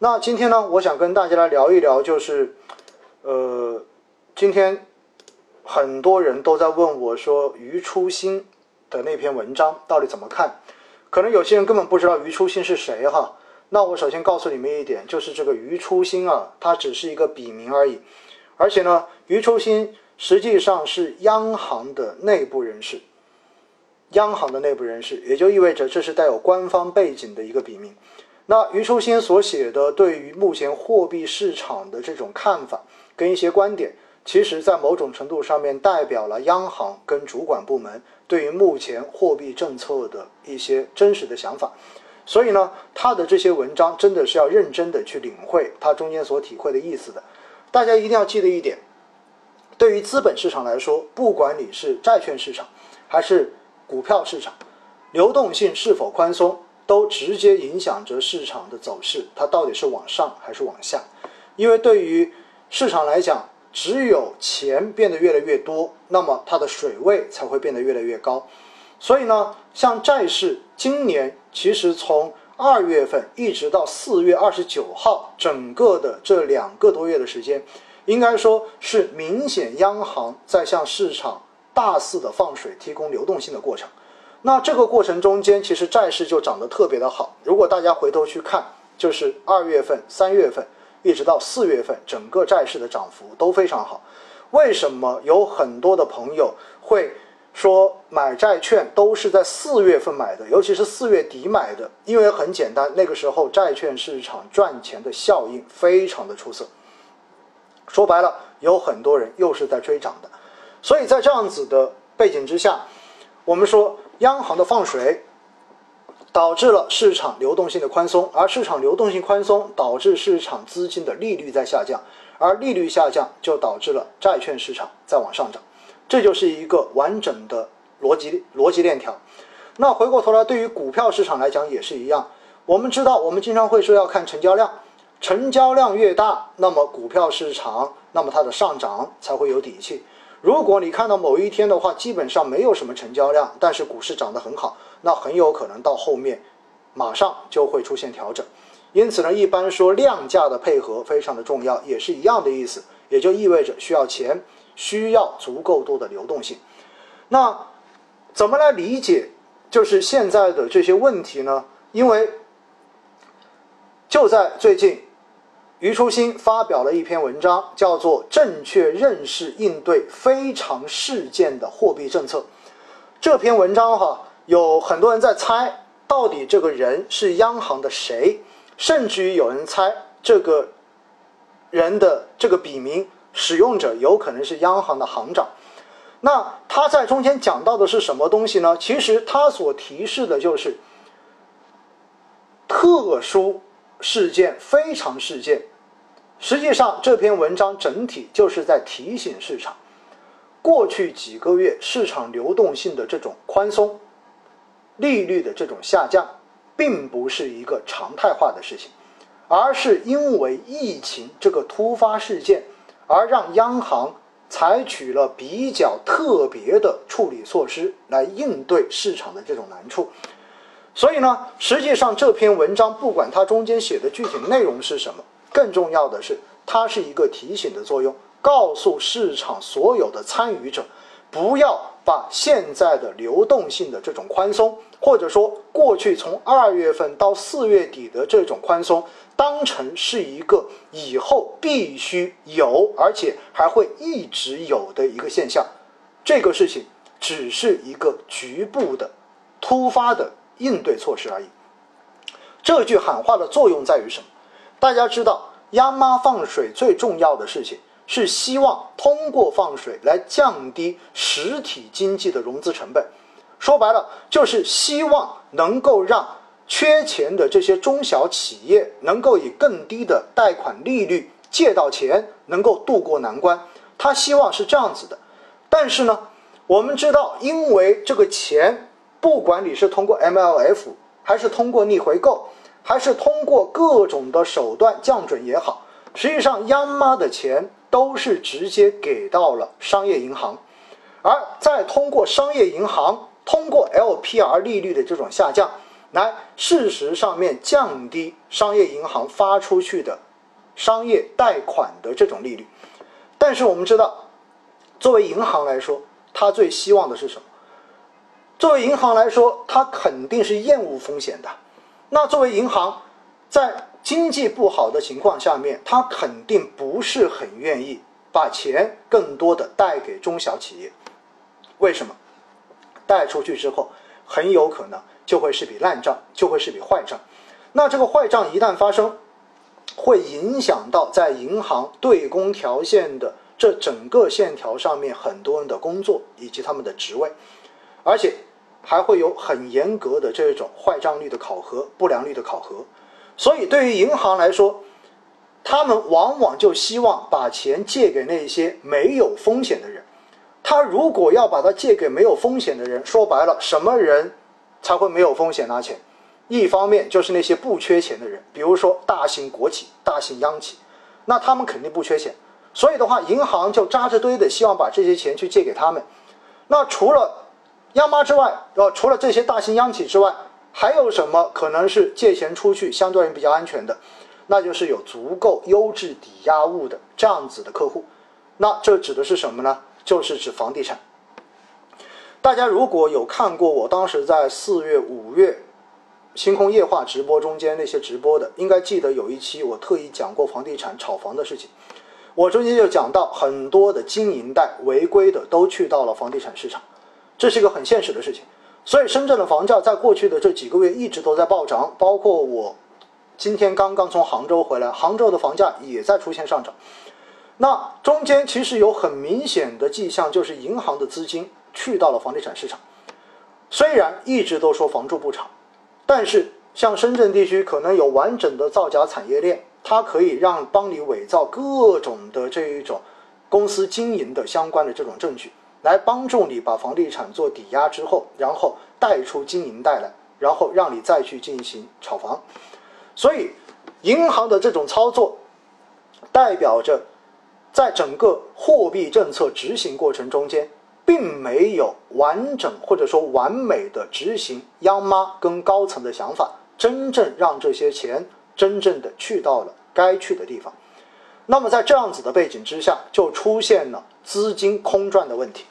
那今天呢，我想跟大家来聊一聊，就是，呃，今天很多人都在问我说，余初心的那篇文章到底怎么看？可能有些人根本不知道余初心是谁哈。那我首先告诉你们一点，就是这个余初心啊，它只是一个笔名而已，而且呢，余初心实际上是央行的内部人士。央行的内部人士，也就意味着这是带有官方背景的一个笔名。那余秋心所写的对于目前货币市场的这种看法跟一些观点，其实在某种程度上面代表了央行跟主管部门对于目前货币政策的一些真实的想法。所以呢，他的这些文章真的是要认真的去领会他中间所体会的意思的。大家一定要记得一点，对于资本市场来说，不管你是债券市场还是股票市场，流动性是否宽松，都直接影响着市场的走势，它到底是往上还是往下？因为对于市场来讲，只有钱变得越来越多，那么它的水位才会变得越来越高。所以呢，像债市，今年其实从二月份一直到四月二十九号，整个的这两个多月的时间，应该说是明显央行在向市场大肆的放水，提供流动性的过程。那这个过程中间，其实债市就涨得特别的好。如果大家回头去看，就是二月份、三月份一直到四月份，整个债市的涨幅都非常好。为什么有很多的朋友会说买债券都是在四月份买的，尤其是四月底买的？因为很简单，那个时候债券市场赚钱的效应非常的出色。说白了，有很多人又是在追涨的。所以在这样子的背景之下，我们说央行的放水导致了市场流动性的宽松，而市场流动性宽松导致市场资金的利率在下降，而利率下降就导致了债券市场在往上涨，这就是一个完整的逻辑逻辑链条。那回过头来，对于股票市场来讲也是一样。我们知道，我们经常会说要看成交量，成交量越大，那么股票市场，那么它的上涨才会有底气。如果你看到某一天的话，基本上没有什么成交量，但是股市涨得很好，那很有可能到后面马上就会出现调整。因此呢，一般说量价的配合非常的重要，也是一样的意思，也就意味着需要钱，需要足够多的流动性。那怎么来理解就是现在的这些问题呢？因为就在最近，余初心发表了一篇文章，叫做《正确认识应对非常事件的货币政策》。这篇文章哈，有很多人在猜，到底这个人是央行的谁，甚至于有人猜这个人的这个笔名使用者有可能是央行的行长。那他在中间讲到的是什么东西呢？其实他所提示的就是特殊事件、非常事件。实际上，这篇文章整体就是在提醒市场，过去几个月市场流动性的这种宽松、利率的这种下降，并不是一个常态化的事情，而是因为疫情这个突发事件，而让央行采取了比较特别的处理措施来应对市场的这种难处。所以呢，实际上这篇文章不管它中间写的具体内容是什么，更重要的是它是一个提醒的作用，告诉市场所有的参与者，不要把现在的流动性的这种宽松，或者说过去从二月份到四月底的这种宽松，当成是一个以后必须有，而且还会一直有的一个现象。这个事情只是一个局部的、突发的应对措施而已。这句喊话的作用在于什么？大家知道，央妈放水最重要的事情是希望通过放水来降低实体经济的融资成本。说白了，就是希望能够让缺钱的这些中小企业能够以更低的贷款利率借到钱，能够渡过难关。他希望是这样子的。但是呢，我们知道，因为这个钱，不管你是通过 MLF，还是通过逆回购，还是通过各种的手段降准也好，实际上央妈的钱都是直接给到了商业银行，而再通过商业银行，通过 LPR 利率的这种下降，来事实上面降低商业银行发出去的商业贷款的这种利率。但是我们知道，作为银行来说，它最希望的是什么？作为银行来说，它肯定是厌恶风险的。那作为银行，在经济不好的情况下面，它肯定不是很愿意把钱更多的贷给中小企业。为什么？贷出去之后，很有可能就会是笔烂账，就会是笔坏账。那这个坏账一旦发生，会影响到在银行对公条线的这整个线条上面很多人的工作以及他们的职位，而且。还会有很严格的这种坏账率的考核、不良率的考核，所以对于银行来说，他们往往就希望把钱借给那些没有风险的人。他如果要把它借给没有风险的人，说白了，什么人才会没有风险拿钱？一方面就是那些不缺钱的人，比如说大型国企、大型央企，那他们肯定不缺钱，所以的话，银行就扎着堆的希望把这些钱去借给他们。那除了央妈之外，呃，除了这些大型央企之外，还有什么可能是借钱出去相对比较安全的？那就是有足够优质抵押物的这样子的客户。那这指的是什么呢？就是指房地产。大家如果有看过我当时在四月、五月星空夜话直播中间那些直播的，应该记得有一期我特意讲过房地产炒房的事情。我中间就讲到很多的经营贷违规的都去到了房地产市场。这是一个很现实的事情，所以深圳的房价在过去的这几个月一直都在暴涨，包括我今天刚刚从杭州回来，杭州的房价也在出现上涨。那中间其实有很明显的迹象，就是银行的资金去到了房地产市场。虽然一直都说房住不炒，但是像深圳地区可能有完整的造假产业链，它可以让帮你伪造各种的这一种公司经营的相关的这种证据。来帮助你把房地产做抵押之后，然后贷出经营贷来，然后让你再去进行炒房。所以，银行的这种操作，代表着在整个货币政策执行过程中间，并没有完整或者说完美的执行央妈跟高层的想法，真正让这些钱真正的去到了该去的地方。那么在这样子的背景之下，就出现了资金空转的问题，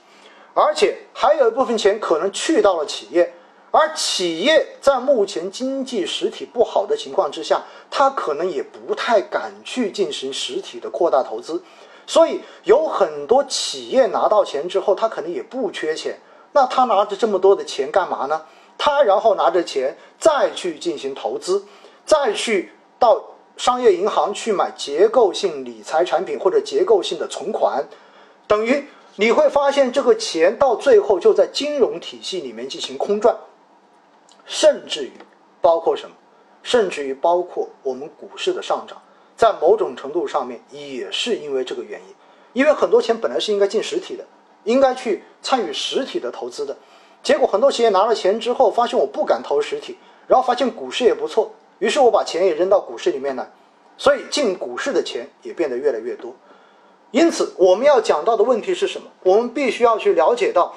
而且还有一部分钱可能去到了企业，而企业在目前经济实体不好的情况之下，它可能也不太敢去进行实体的扩大投资，所以有很多企业拿到钱之后，他可能也不缺钱，那他拿着这么多的钱干嘛呢？他然后拿着钱再去进行投资，再去到。商业银行去买结构性理财产品或者结构性的存款，等于你会发现这个钱到最后就在金融体系里面进行空转，甚至于包括什么，甚至于包括我们股市的上涨，在某种程度上面也是因为这个原因，因为很多钱本来是应该进实体的，应该去参与实体的投资的，结果很多企业拿了钱之后，发现我不敢投实体，然后发现股市也不错。于是我把钱也扔到股市里面来，所以进股市的钱也变得越来越多。因此，我们要讲到的问题是什么？我们必须要去了解到，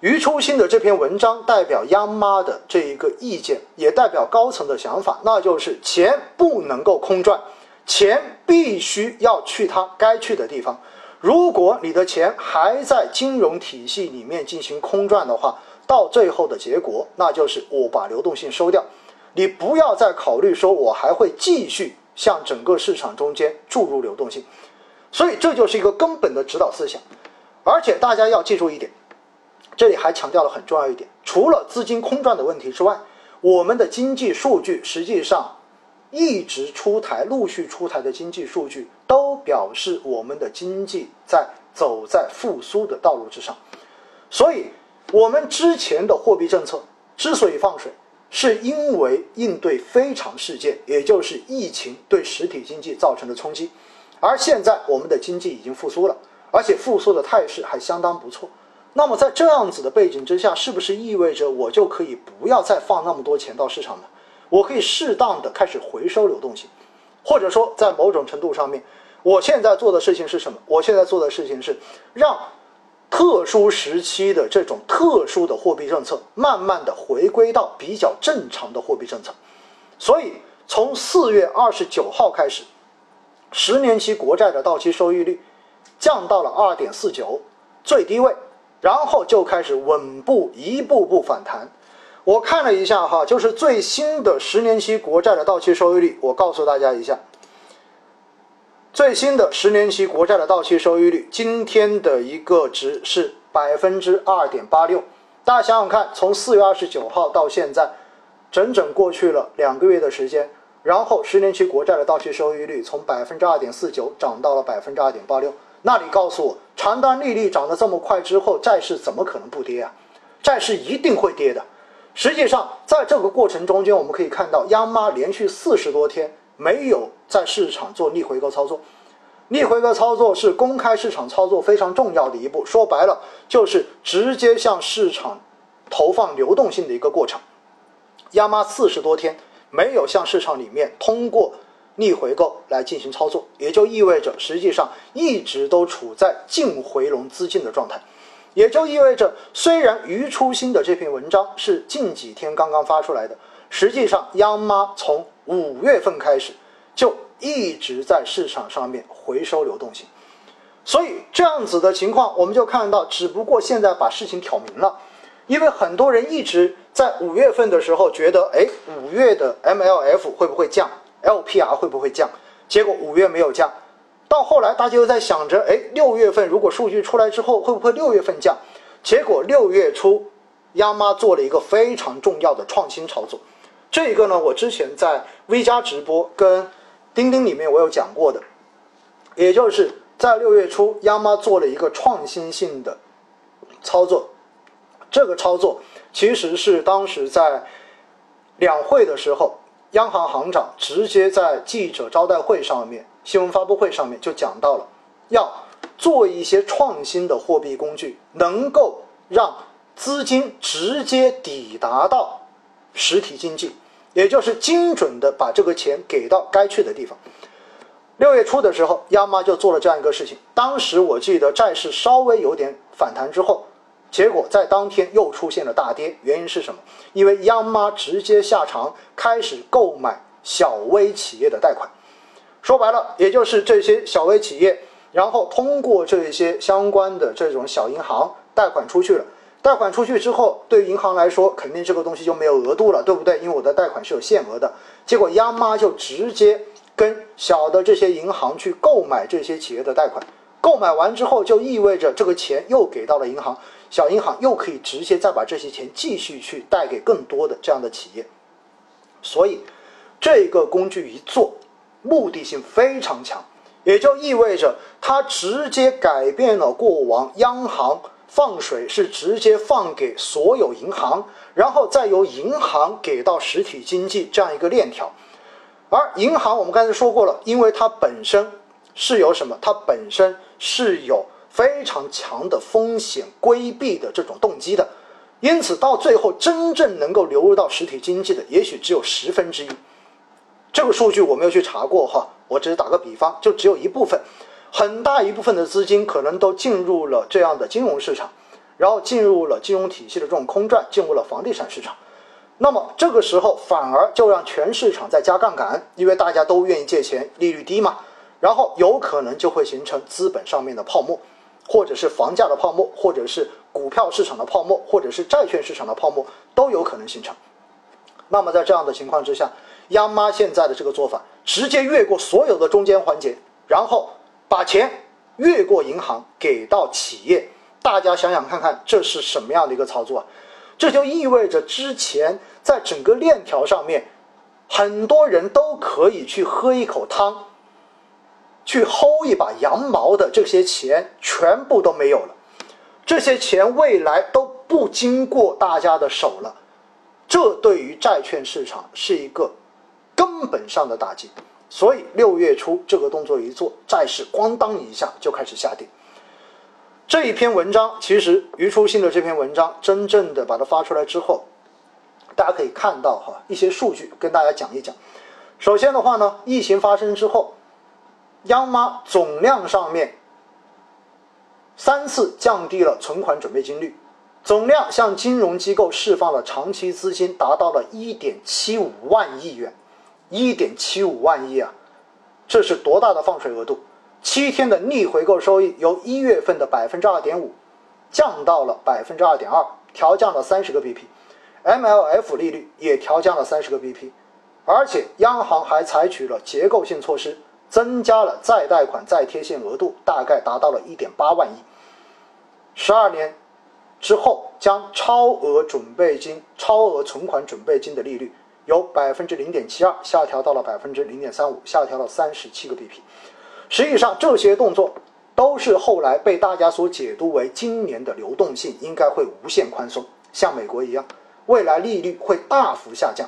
余初心的这篇文章代表央妈的这一个意见，也代表高层的想法，那就是钱不能够空转，钱必须要去它该去的地方。如果你的钱还在金融体系里面进行空转的话，到最后的结果，那就是我把流动性收掉。你不要再考虑说，我还会继续向整个市场中间注入流动性，所以这就是一个根本的指导思想。而且大家要记住一点，这里还强调了很重要一点：除了资金空转的问题之外，我们的经济数据实际上一直出台、陆续出台的经济数据都表示我们的经济在走在复苏的道路之上。所以，我们之前的货币政策之所以放水。是因为应对非常事件，也就是疫情对实体经济造成的冲击，而现在我们的经济已经复苏了，而且复苏的态势还相当不错。那么在这样子的背景之下，是不是意味着我就可以不要再放那么多钱到市场呢？我可以适当的开始回收流动性，或者说在某种程度上面，我现在做的事情是什么？我现在做的事情是让特殊时期的这种特殊的货币政策，慢慢的回归到比较正常的货币政策。所以从四月二十九号开始，十年期国债的到期收益率降到了二点四九最低位，然后就开始稳步一步步反弹。我看了一下哈，就是最新的十年期国债的到期收益率，我告诉大家一下。最新的十年期国债的到期收益率，今天的一个值是百分之二点八六。大家想想看，从四月二十九号到现在，整整过去了两个月的时间，然后十年期国债的到期收益率从百分之二点四九涨到了百分之二点八六。那你告诉我，长端利率涨得这么快之后，债市怎么可能不跌啊？债市一定会跌的。实际上，在这个过程中间，我们可以看到，央妈连续四十多天没有。在市场做逆回购操作，逆回购操作是公开市场操作非常重要的一步。说白了，就是直接向市场投放流动性的一个过程。央妈四十多天没有向市场里面通过逆回购来进行操作，也就意味着实际上一直都处在净回笼资金的状态。也就意味着，虽然余初心的这篇文章是近几天刚刚发出来的，实际上央妈从五月份开始。就一直在市场上面回收流动性，所以这样子的情况，我们就看到，只不过现在把事情挑明了，因为很多人一直在五月份的时候觉得，哎，五月的 MLF 会不会降，LPR 会不会降？结果五月没有降，到后来大家又在想着，哎，六月份如果数据出来之后，会不会六月份降？结果六月初，央妈做了一个非常重要的创新操作，这个呢，我之前在 V 加直播跟。钉钉里面我有讲过的，也就是在六月初，央妈做了一个创新性的操作。这个操作其实是当时在两会的时候，央行行长直接在记者招待会上面、新闻发布会上面就讲到了，要做一些创新的货币工具，能够让资金直接抵达到实体经济。也就是精准的把这个钱给到该去的地方。六月初的时候，央妈就做了这样一个事情。当时我记得债市稍微有点反弹之后，结果在当天又出现了大跌。原因是什么？因为央妈直接下场开始购买小微企业的贷款。说白了，也就是这些小微企业，然后通过这些相关的这种小银行贷款出去了。贷款出去之后，对于银行来说，肯定这个东西就没有额度了，对不对？因为我的贷款是有限额的。结果央妈就直接跟小的这些银行去购买这些企业的贷款，购买完之后，就意味着这个钱又给到了银行，小银行又可以直接再把这些钱继续去贷给更多的这样的企业。所以，这个工具一做，目的性非常强，也就意味着它直接改变了过往央行。放水是直接放给所有银行，然后再由银行给到实体经济这样一个链条。而银行我们刚才说过了，因为它本身是有什么？它本身是有非常强的风险规避的这种动机的，因此到最后真正能够流入到实体经济的，也许只有十分之一。这个数据我没有去查过哈，我只是打个比方，就只有一部分。很大一部分的资金可能都进入了这样的金融市场，然后进入了金融体系的这种空转，进入了房地产市场。那么这个时候反而就让全市场在加杠杆，因为大家都愿意借钱，利率低嘛。然后有可能就会形成资本上面的泡沫，或者是房价的泡沫，或者是股票市场的泡沫，或者是债券市场的泡沫都有可能形成。那么在这样的情况之下，央妈现在的这个做法，直接越过所有的中间环节，然后。把钱越过银行给到企业，大家想想看看，这是什么样的一个操作啊？这就意味着之前在整个链条上面，很多人都可以去喝一口汤，去薅一把羊毛的这些钱全部都没有了，这些钱未来都不经过大家的手了，这对于债券市场是一个根本上的打击。所以六月初这个动作一做，债市咣当一下就开始下跌。这一篇文章其实余初心的这篇文章真正的把它发出来之后，大家可以看到哈一些数据跟大家讲一讲。首先的话呢，疫情发生之后，央妈总量上面三次降低了存款准备金率，总量向金融机构释放了长期资金达到了1.75万亿元，1.75万亿啊，这是多大的放水额度？七天的逆回购收益由一月份的百分之二点五降到了百分之二点二，调降了三十个 BP，MLF 利率也调降了三十个 BP，而且央行还采取了结构性措施，增加了再贷款再贴现额度，大概达到了一点八万亿。十二年之后，将超额准备金、超额存款准备金的利率由百分之零点七二下调到了百分之零点三五，下调了三十七个 BP。实际上，这些动作都是后来被大家所解读为今年的流动性应该会无限宽松，像美国一样，未来利率会大幅下降，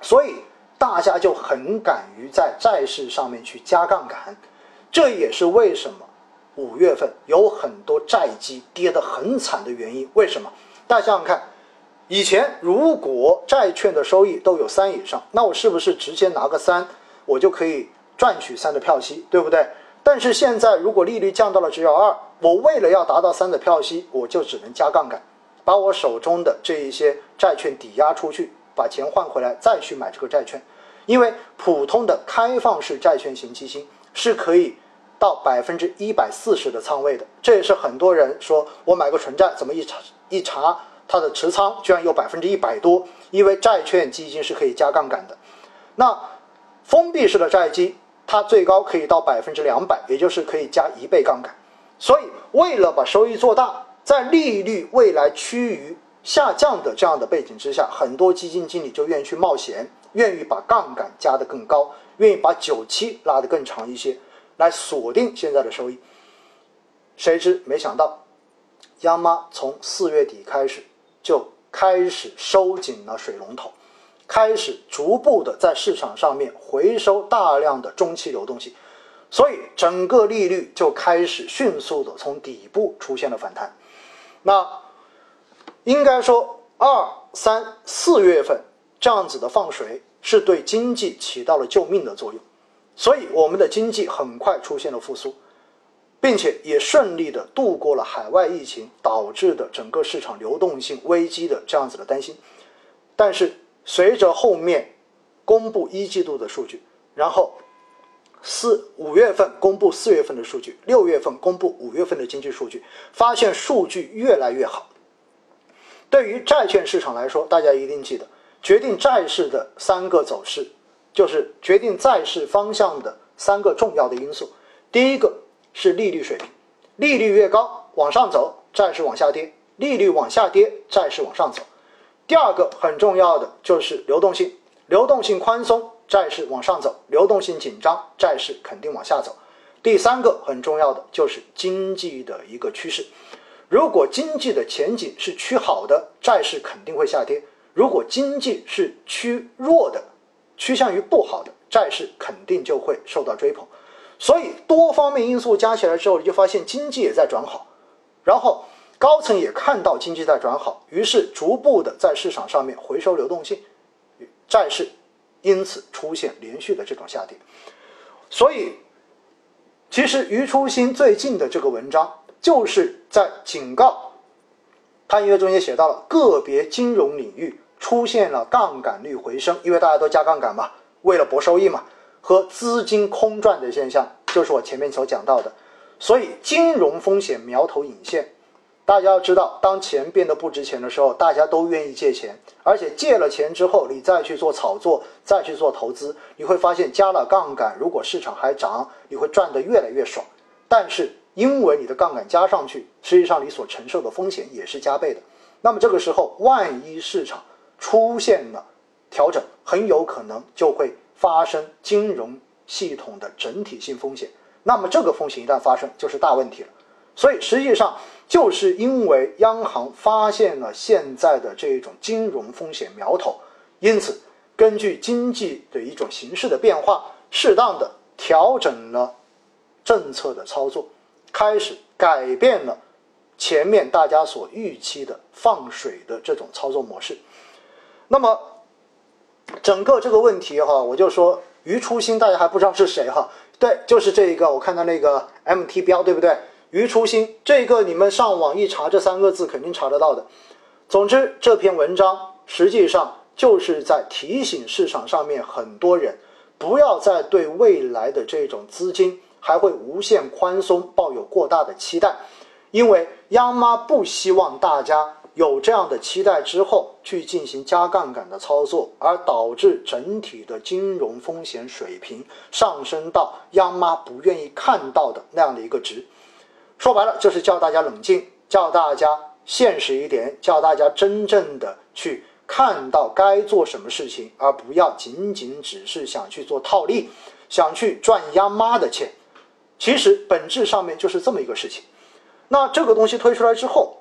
所以大家就很敢于在债市上面去加杠杆。这也是为什么五月份有很多债基跌得很惨的原因。为什么？大家想想看，以前如果债券的收益都有三以上，那我是不是直接拿个三，我就可以？赚取三的票息，对不对？但是现在如果利率降到了只有二，我为了要达到三的票息，我就只能加杠杆，把我手中的这一些债券抵押出去，把钱换回来，再去买这个债券。因为普通的开放式债券型基金是可以到百分之一百四十的仓位的，这也是很多人说我买个纯债怎么一查一查它的持仓居然有百分之一百多，因为债券基金是可以加杠杆的。那封闭式的债基。它最高可以到百分之两百，也就是可以加一倍杠杆。所以，为了把收益做大，在利率未来趋于下降的这样的背景之下，很多基金经理就愿意去冒险，愿意把杠杆加得更高，愿意把久期拉得更长一些，来锁定现在的收益。谁知没想到，央妈从四月底开始就开始收紧了水龙头。开始逐步的在市场上面回收大量的中期流动性，所以整个利率就开始迅速的从底部出现了反弹。那应该说二三四月份这样子的放水是对经济起到了救命的作用，所以我们的经济很快出现了复苏，并且也顺利的度过了海外疫情导致的整个市场流动性危机的这样子的担心，但是。随着后面公布一季度的数据，然后四五月份公布四月份的数据，六月份公布五月份的经济数据，发现数据越来越好。对于债券市场来说，大家一定记得，决定债市的三个走势，就是决定债市方向的三个重要的因素。第一个是利率水平，利率越高往上走，债市往下跌；利率往下跌，债市往上走。第二个很重要的就是流动性，流动性宽松，债市往上走；流动性紧张，债市肯定往下走。第三个很重要的就是经济的一个趋势，如果经济的前景是趋好的，债市肯定会下跌；如果经济是趋弱的，趋向于不好的，债市肯定就会受到追捧。所以多方面因素加起来之后，你就发现经济也在转好，然后。高层也看到经济在转好，于是逐步的在市场上面回收流动性，债市因此出现连续的这种下跌。所以，其实余初心最近的这个文章就是在警告，他因为中间写到了个别金融领域出现了杠杆率回升，因为大家都加杠杆嘛，为了博收益嘛，和资金空转的现象，就是我前面所讲到的，所以金融风险苗头隐现。大家要知道，当钱变得不值钱的时候，大家都愿意借钱，而且借了钱之后，你再去做炒作，再去做投资，你会发现加了杠杆，如果市场还涨，你会赚得越来越爽。但是因为你的杠杆加上去，实际上你所承受的风险也是加倍的。那么这个时候，万一市场出现了调整，很有可能就会发生金融系统的整体性风险。那么这个风险一旦发生，就是大问题了。所以实际上。就是因为央行发现了现在的这种金融风险苗头，因此根据经济的一种形势的变化，适当的调整了政策的操作，开始改变了前面大家所预期的放水的这种操作模式。那么整个这个问题哈，我就说于初心，大家还不知道是谁哈？对，就是这一个，我看到那个 MT 标，对不对？于初心，这个你们上网一查这三个字肯定查得到的。总之，这篇文章实际上就是在提醒市场上面很多人，不要再对未来的这种资金还会无限宽松抱有过大的期待，因为央妈不希望大家有这样的期待之后去进行加杠杆的操作，而导致整体的金融风险水平上升到央妈不愿意看到的那样的一个值。说白了，就是叫大家冷静，叫大家现实一点，叫大家真正的去看到该做什么事情，而不要仅仅只是想去做套利，想去赚央妈的钱。其实本质上面就是这么一个事情。那这个东西推出来之后，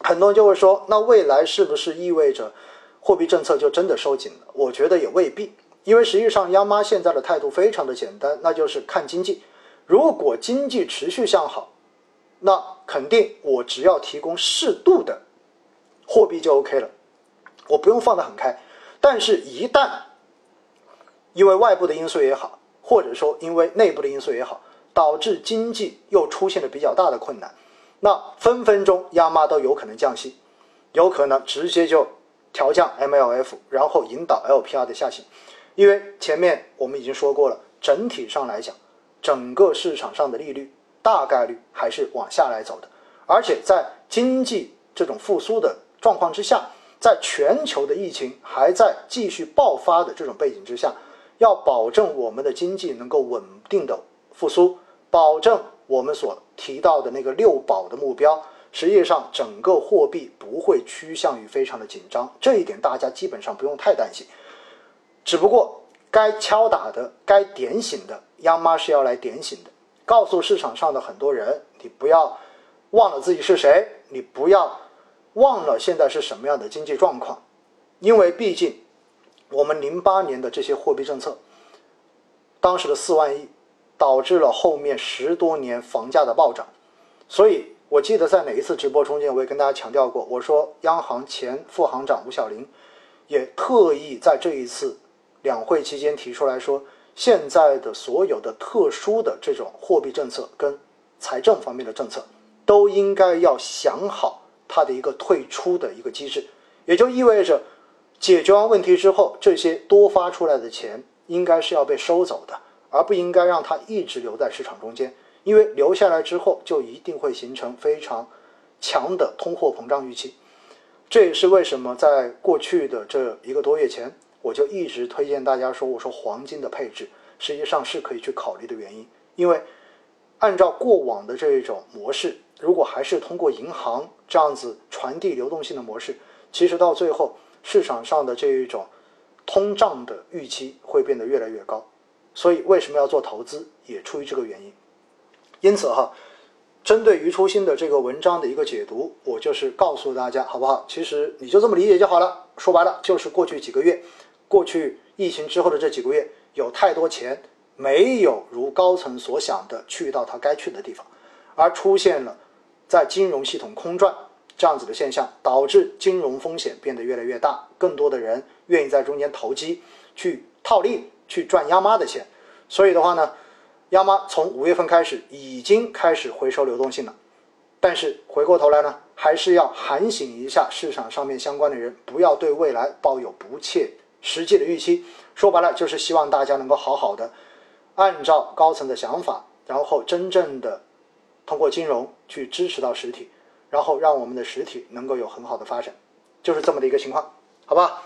很多人就会说，那未来是不是意味着货币政策就真的收紧了？我觉得也未必，因为实际上央妈现在的态度非常的简单，那就是看经济。如果经济持续向好，那肯定，我只要提供适度的货币就 OK 了，我不用放得很开。但是，一旦因为外部的因素也好，或者说因为内部的因素也好，导致经济又出现了比较大的困难，那分分钟央妈都有可能降息，有可能直接就调降 MLF，然后引导 LPR 的下行。因为前面我们已经说过了，整体上来讲，整个市场上的利率。大概率还是往下来走的，而且在经济这种复苏的状况之下，在全球的疫情还在继续爆发的这种背景之下，要保证我们的经济能够稳定的复苏，保证我们所提到的那个六保的目标，实际上整个货币不会趋向于非常的紧张，这一点大家基本上不用太担心。只不过该敲打的、该点醒的，央妈是要来点醒的。告诉市场上的很多人，你不要忘了自己是谁，你不要忘了现在是什么样的经济状况，因为毕竟我们零八年的这些货币政策，当时的四万亿，导致了后面十多年房价的暴涨，所以我记得在哪一次直播中间，我也跟大家强调过，我说央行前副行长吴晓林也特意在这一次两会期间提出来说。现在的所有的特殊的这种货币政策跟财政方面的政策，都应该要想好它的一个退出的一个机制，也就意味着解决完问题之后，这些多发出来的钱应该是要被收走的，而不应该让它一直留在市场中间，因为留下来之后就一定会形成非常强的通货膨胀预期。这也是为什么在过去的这一个多月前。我就一直推荐大家说，我说黄金的配置实际上是可以去考虑的原因，因为按照过往的这一种模式，如果还是通过银行这样子传递流动性的模式，其实到最后市场上的这一种通胀的预期会变得越来越高。所以为什么要做投资，也出于这个原因。因此哈，针对于初心的这个文章的一个解读，我就是告诉大家，好不好？其实你就这么理解就好了。说白了，就是过去几个月。过去疫情之后的这几个月，有太多钱没有如高层所想的去到它该去的地方，而出现了在金融系统空转这样子的现象，导致金融风险变得越来越大，更多的人愿意在中间投机去套利去赚央妈的钱，所以的话呢，央妈从五月份开始已经开始回收流动性了，但是回过头来呢，还是要喊醒一下市场上面相关的人，不要对未来抱有不切。实际的预期，说白了就是希望大家能够好好的按照高层的想法，然后真正的通过金融去支持到实体，然后让我们的实体能够有很好的发展，就是这么的一个情况，好吧？